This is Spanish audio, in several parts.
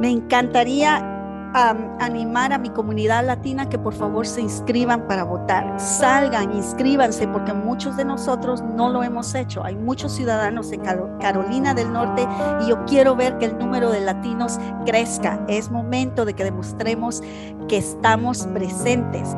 Me encantaría animar a mi comunidad latina que por favor se inscriban para votar. Salgan, inscríbanse, porque muchos de nosotros no lo hemos hecho. Hay muchos ciudadanos en Carolina del Norte y yo quiero ver que el número de latinos crezca. Es momento de que demostremos que estamos presentes.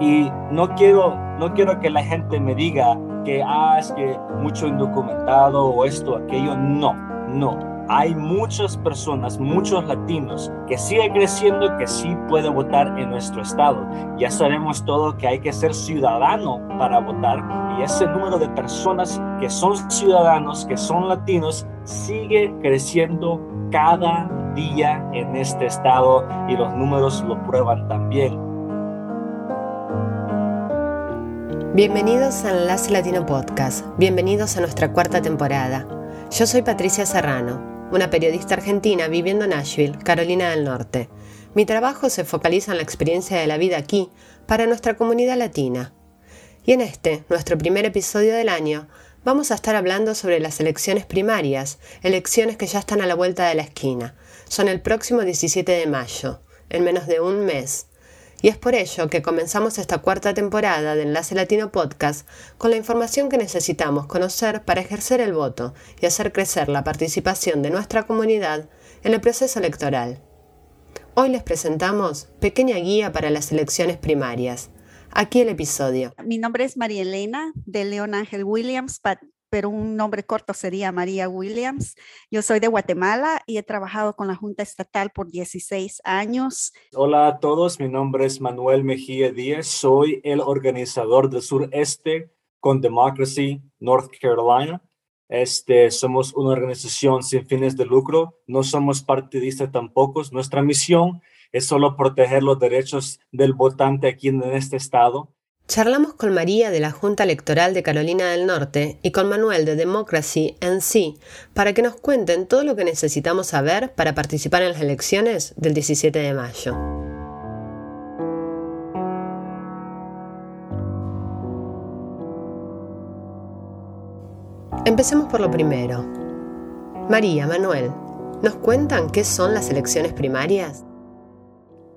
Y no quiero, no quiero que la gente me diga que, ah, es que mucho indocumentado o esto, aquello. No, no hay muchas personas, muchos latinos que sigue creciendo, que sí puede votar en nuestro estado. Ya sabemos todo que hay que ser ciudadano para votar y ese número de personas que son ciudadanos, que son latinos, sigue creciendo cada día en este estado y los números lo prueban también. Bienvenidos al Enlace Latino Podcast, bienvenidos a nuestra cuarta temporada. Yo soy Patricia Serrano una periodista argentina viviendo en Nashville, Carolina del Norte. Mi trabajo se focaliza en la experiencia de la vida aquí para nuestra comunidad latina. Y en este, nuestro primer episodio del año, vamos a estar hablando sobre las elecciones primarias, elecciones que ya están a la vuelta de la esquina. Son el próximo 17 de mayo, en menos de un mes. Y es por ello que comenzamos esta cuarta temporada de Enlace Latino Podcast con la información que necesitamos conocer para ejercer el voto y hacer crecer la participación de nuestra comunidad en el proceso electoral. Hoy les presentamos Pequeña Guía para las Elecciones Primarias. Aquí el episodio. Mi nombre es María Elena de León Ángel Williams, pero un nombre corto sería María Williams. Yo soy de Guatemala y he trabajado con la Junta Estatal por 16 años. Hola a todos, mi nombre es Manuel Mejía Díaz, soy el organizador del sureste con Democracy North Carolina. Este, somos una organización sin fines de lucro, no somos partidistas tampoco. Nuestra misión es solo proteger los derechos del votante aquí en este estado Charlamos con María de la Junta Electoral de Carolina del Norte y con Manuel de Democracy NC para que nos cuenten todo lo que necesitamos saber para participar en las elecciones del 17 de mayo. Empecemos por lo primero. María, Manuel, ¿nos cuentan qué son las elecciones primarias?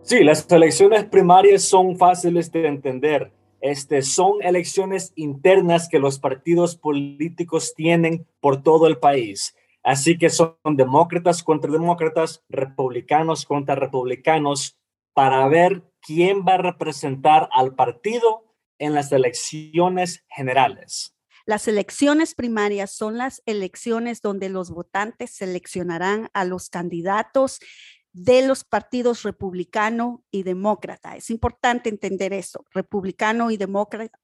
Sí, las elecciones primarias son fáciles de entender este, son elecciones internas que los partidos políticos tienen por todo el país. Así que son demócratas contra demócratas, republicanos contra republicanos, para ver quién va a representar al partido en las elecciones generales. Las elecciones primarias son las elecciones donde los votantes seleccionarán a los candidatos de los partidos republicano y demócrata. Es importante entender eso, republicano y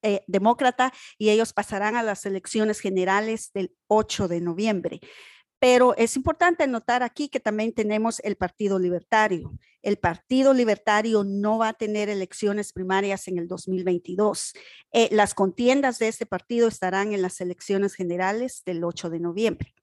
eh, demócrata, y ellos pasarán a las elecciones generales del 8 de noviembre. Pero es importante notar aquí que también tenemos el Partido Libertario. El Partido Libertario no va a tener elecciones primarias en el 2022. Eh, las contiendas de este partido estarán en las elecciones generales del 8 de noviembre.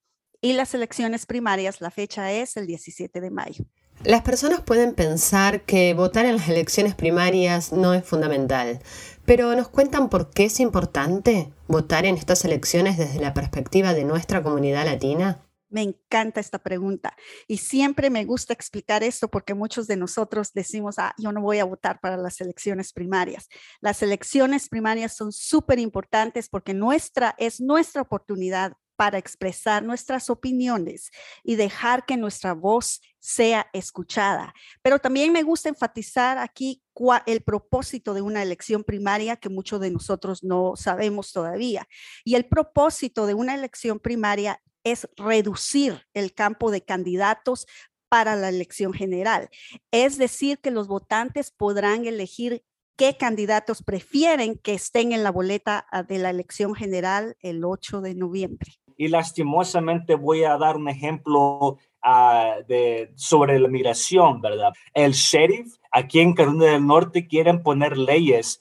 Y las elecciones primarias, la fecha es el 17 de mayo. Las personas pueden pensar que votar en las elecciones primarias no es fundamental, pero ¿nos cuentan por qué es importante votar en estas elecciones desde la perspectiva de nuestra comunidad latina? Me encanta esta pregunta y siempre me gusta explicar esto porque muchos de nosotros decimos, ah, yo no voy a votar para las elecciones primarias. Las elecciones primarias son súper importantes porque nuestra es nuestra oportunidad para expresar nuestras opiniones y dejar que nuestra voz sea escuchada. Pero también me gusta enfatizar aquí el propósito de una elección primaria que muchos de nosotros no sabemos todavía. Y el propósito de una elección primaria es reducir el campo de candidatos para la elección general. Es decir, que los votantes podrán elegir qué candidatos prefieren que estén en la boleta ah, de la elección general el 8 de noviembre y lastimosamente voy a dar un ejemplo ah, sobre la migración, ¿verdad? El sheriff aquí en Carolina del Norte quieren poner leyes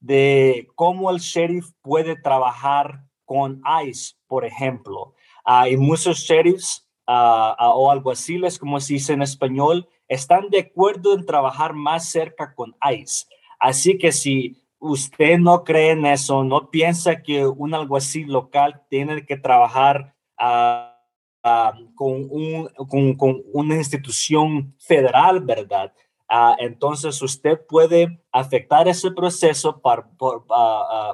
de cómo el sheriff puede trabajar con ICE, por ejemplo. Hay muchos sheriffs uh, o alguaciles, como se dice en español, están de acuerdo en trabajar más cerca con ICE. Así que si usted no cree en eso, no piensa que un alguacil local tiene que trabajar ah, con, un, con, con, una institución federal, ¿verdad? Uh, entonces usted puede afectar ese proceso por,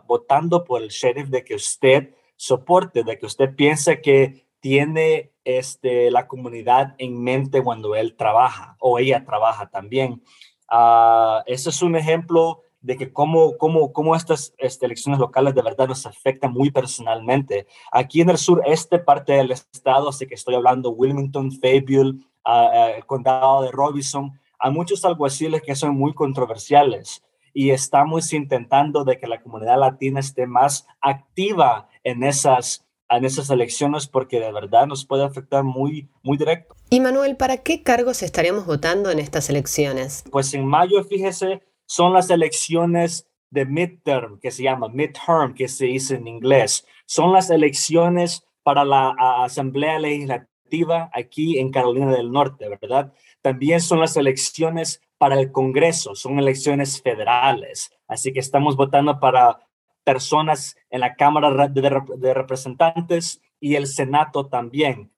votando por el sheriff de que usted soporte, de que usted piense que tiene este, la comunidad en mente cuando él trabaja o ella trabaja también. Uh, ese es un ejemplo de que cómo, cómo, cómo estas, este, elecciones locales de verdad nos afectan muy personalmente. Aquí en el sur, este parte del estado, así que estoy hablando Wilmington, Fayetteville, uh, el condado de Robinson, hay muchos alguaciles que son muy controversiales y estamos intentando de que la comunidad latina esté más activa en esas en esas elecciones porque de verdad nos puede afectar muy, muy directo. Y Manuel, ¿para qué cargos estaríamos votando en estas elecciones? Pues en mayo, fíjese, son las elecciones de midterm, que se llama midterm, que se dice en inglés. Son las elecciones para la Asamblea Legislativa aquí en Carolina del Norte, ¿verdad? También son las elecciones para el Congreso, son elecciones federales. Así que estamos votando para personas en la Cámara de, Representantes y el Senado también,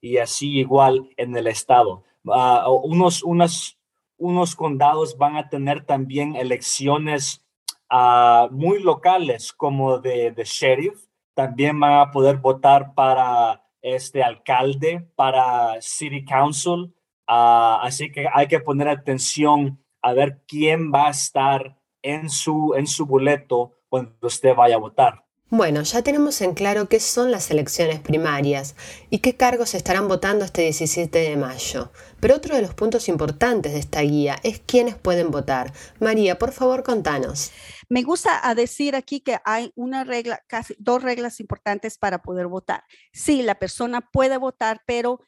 y así igual en el Estado. Ah, unos, unos, unos condados van a tener también elecciones uh, muy locales como de, sheriff, también van a poder votar para este alcalde, para city council, uh, así que hay que poner atención a ver quién va a estar en su, en su boleto cuando usted vaya a votar. Bueno, ya tenemos en claro qué son las elecciones primarias y qué cargos estarán votando este 17 de mayo. Pero otro de los puntos importantes de esta guía es quiénes pueden votar. María, por favor, contanos. Me gusta decir aquí que hay una regla, casi dos reglas importantes para poder votar. Sí, la persona puede votar, pero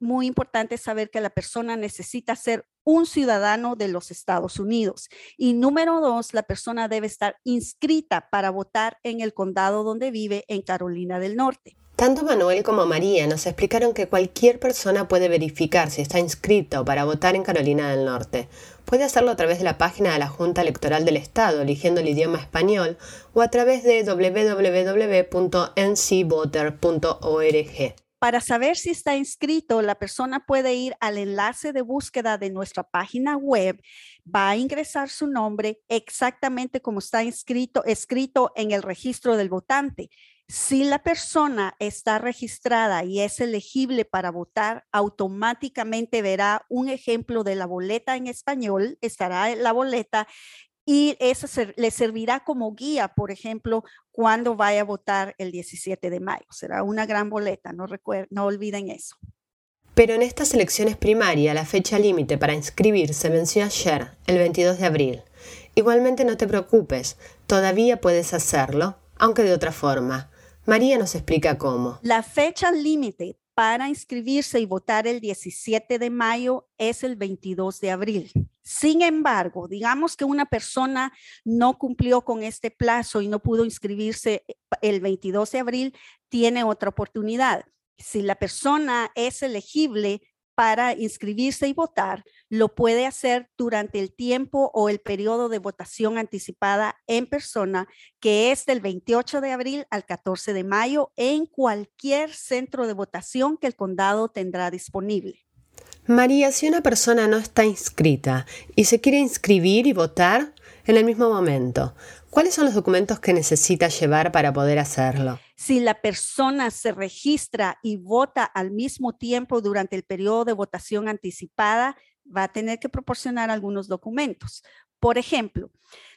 muy importante saber que la persona necesita ser un ciudadano de los Estados Unidos. Y número dos, la persona debe estar inscrita para votar en el condado donde vive en Carolina del Norte. Tanto Manuel como María nos explicaron que cualquier persona puede verificar si está inscrito para votar en Carolina del Norte. Puede hacerlo a través de la página de la Junta Electoral del Estado, eligiendo el idioma español, o a través de www.ncvoter.org. Para saber si está inscrito, la persona puede ir al enlace de búsqueda de nuestra página web, va a ingresar su nombre exactamente como está inscrito, escrito en el registro del votante. Si la persona está registrada y es elegible para votar, automáticamente verá un ejemplo de la boleta en español, estará la boleta y eso le servirá como guía, por ejemplo, cuando vaya a votar el 17 de mayo. Será una gran boleta, no, no olviden eso. Pero en estas elecciones primarias, la fecha límite para inscribirse venció ayer, el 22 de abril. Igualmente no te preocupes, todavía puedes hacerlo, aunque de otra forma. María nos explica cómo. La fecha límite para inscribirse y votar el 17 de mayo es el 22 de abril. Sin embargo, digamos que una persona no cumplió con este plazo y no pudo inscribirse eh, el 22 de abril, tiene otra oportunidad. Si la persona es elegible para inscribirse y votar, lo puede hacer durante el tiempo o el periodo de votación anticipada en persona, que es del 28 de abril al 14 de mayo en cualquier centro de votación que el condado tendrá disponible. María, si una persona no está inscrita y se quiere inscribir y votar en el mismo momento, ¿cuáles son los documentos que necesita llevar para poder hacerlo? Si la persona se registra y vota al mismo tiempo durante el periodo de votación anticipada, va a tener que proporcionar algunos documentos. Por ejemplo,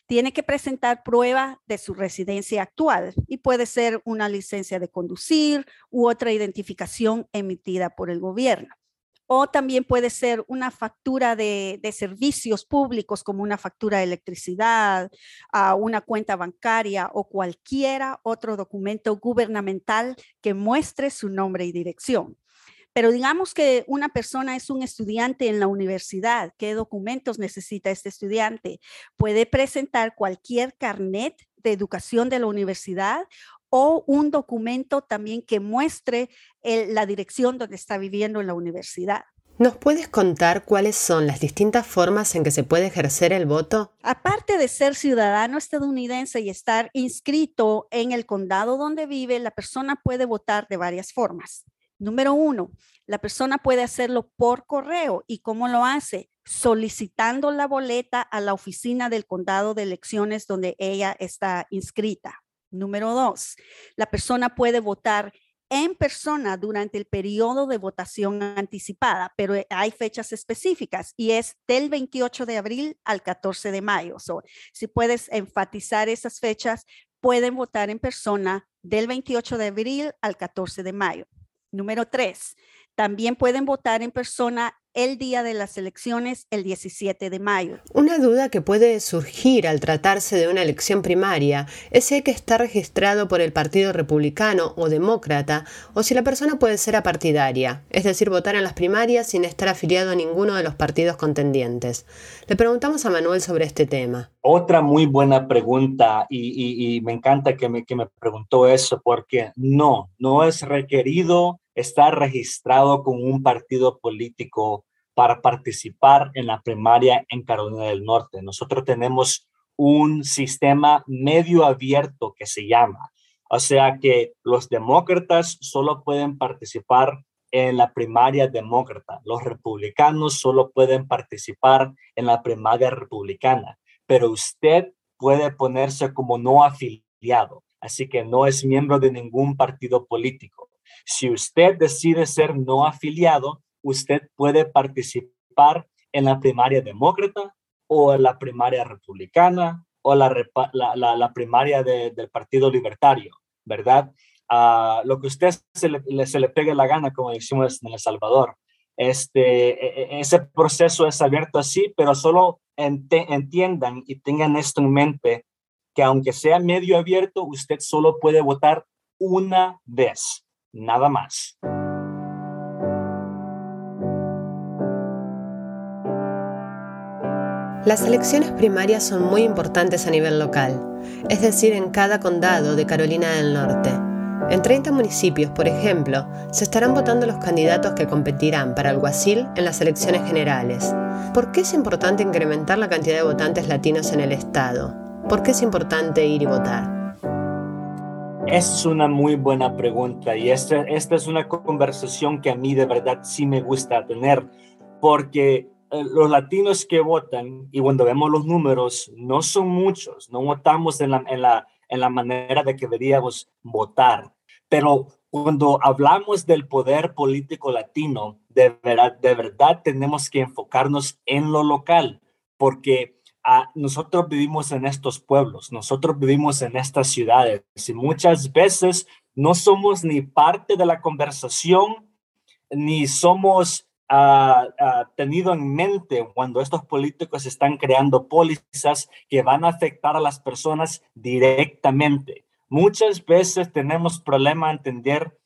tiene que presentar prueba de su residencia actual y puede ser una licencia de conducir u otra identificación emitida por el gobierno o también puede ser una factura de, servicios públicos como una factura de electricidad, uh, una cuenta bancaria o cualquiera otro documento gubernamental que muestre su nombre y dirección. Pero digamos que una persona es un estudiante en la universidad. ¿Qué documentos necesita este estudiante? Puede presentar cualquier carnet de educación de la universidad o un documento también que muestre la dirección donde está viviendo en la universidad. ¿Nos puedes contar cuáles son las distintas formas en que se puede ejercer el voto? Aparte de ser ciudadano estadounidense y estar inscrito en el condado donde vive, la persona puede votar de varias formas. Número uno, la persona puede hacerlo por correo. ¿Y cómo lo hace? Solicitando la boleta a la oficina del condado de elecciones donde ella está inscrita. Número dos, la persona puede votar en persona durante el periodo de votación anticipada, pero hay fechas específicas y es del 28 de abril al 14 de mayo. si puedes enfatizar esas fechas, pueden votar en persona del 28 de abril al 14 de mayo. Número tres, también pueden votar en persona el día de las elecciones, el 17 de mayo. Una duda que puede surgir al tratarse de una elección primaria es si hay que estar registrado por el Partido Republicano o Demócrata o si la persona puede ser apartidaria, es decir, votar en las primarias sin estar afiliado a ninguno de los partidos contendientes. Le preguntamos a Manuel sobre este tema. Otra muy buena pregunta y, me encanta que me, que me preguntó eso porque no, no es requerido estar registrado con un partido político para participar en la primaria en Carolina del Norte. Nosotros tenemos un sistema medio abierto que se llama. O sea que los demócratas solo pueden participar en la primaria demócrata. Los republicanos solo pueden participar en la primaria republicana. Pero usted puede ponerse como no afiliado. Así que no es miembro de ningún partido político. Si usted decide ser no afiliado, usted puede participar en la primaria demócrata o en la primaria republicana o la, la, primaria del Partido Libertario, ¿verdad? Uh, lo que usted se le, se le pegue la gana, como decimos en El Salvador. Este, e, e, ese proceso es abierto así, pero solo entiendan y tengan esto en mente, que aunque sea medio abierto, usted solo puede votar una vez nada más. Las elecciones primarias son muy importantes a nivel local, es decir, en cada condado de Carolina del Norte. En 30 municipios, por ejemplo, se estarán votando los candidatos que competirán para alguacil en las elecciones generales. ¿Por qué es importante incrementar la cantidad de votantes latinos en el estado? ¿Por qué es importante ir y votar? Es una muy buena pregunta y esta, esta es una conversación que a mí de verdad sí me gusta tener porque eh, los latinos que votan y cuando vemos los números no son muchos, no votamos en la, en la, en la manera de que deberíamos votar, pero cuando hablamos del poder político latino, de verdad, de verdad tenemos que enfocarnos en lo local porque nosotros vivimos en estos pueblos, nosotros vivimos en estas ciudades y muchas veces no somos ni parte de la conversación, ni somos uh, tenido en mente cuando estos políticos están creando pólizas que van a afectar a las personas directamente. Muchas veces tenemos problema entender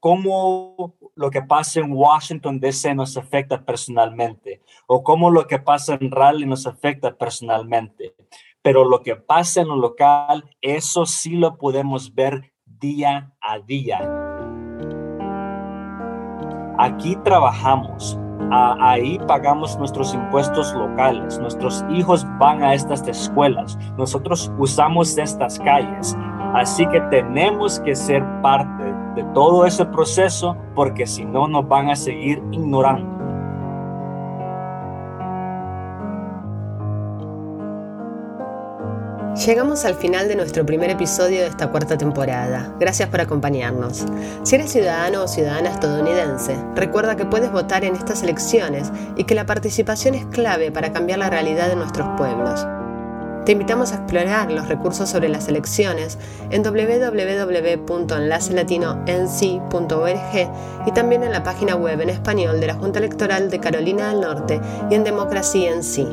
cómo lo que pasa en Washington DC nos afecta personalmente o cómo lo que pasa en Raleigh nos afecta personalmente. Pero lo que pasa en lo local, eso sí lo podemos ver día a día. Aquí trabajamos, ahí pagamos nuestros impuestos locales, nuestros hijos van a estas escuelas, nosotros usamos estas calles, así que tenemos que ser parte de todo ese proceso porque si no nos van a seguir ignorando. Llegamos al final de nuestro primer episodio de esta cuarta temporada. Gracias por acompañarnos. Si eres ciudadano o ciudadana estadounidense, recuerda que puedes votar en estas elecciones y que la participación es clave para cambiar la realidad de nuestros pueblos. Te invitamos a explorar los recursos sobre las elecciones en www.enlacelatino.nc.org y también en la página web en español de la Junta Electoral de Carolina del Norte y en Democracy NC.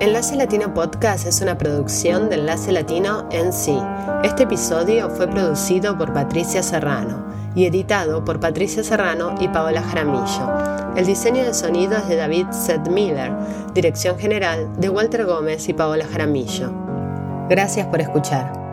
Enlace Latino Podcast es una producción de Enlace Latino NC. Este episodio fue producido por Patricia Serrano y editado por Patricia Serrano y Paola Jaramillo. El diseño de sonido es de David Seth Miller, dirección general de Walter Gómez y Paola Jaramillo. Gracias por escuchar.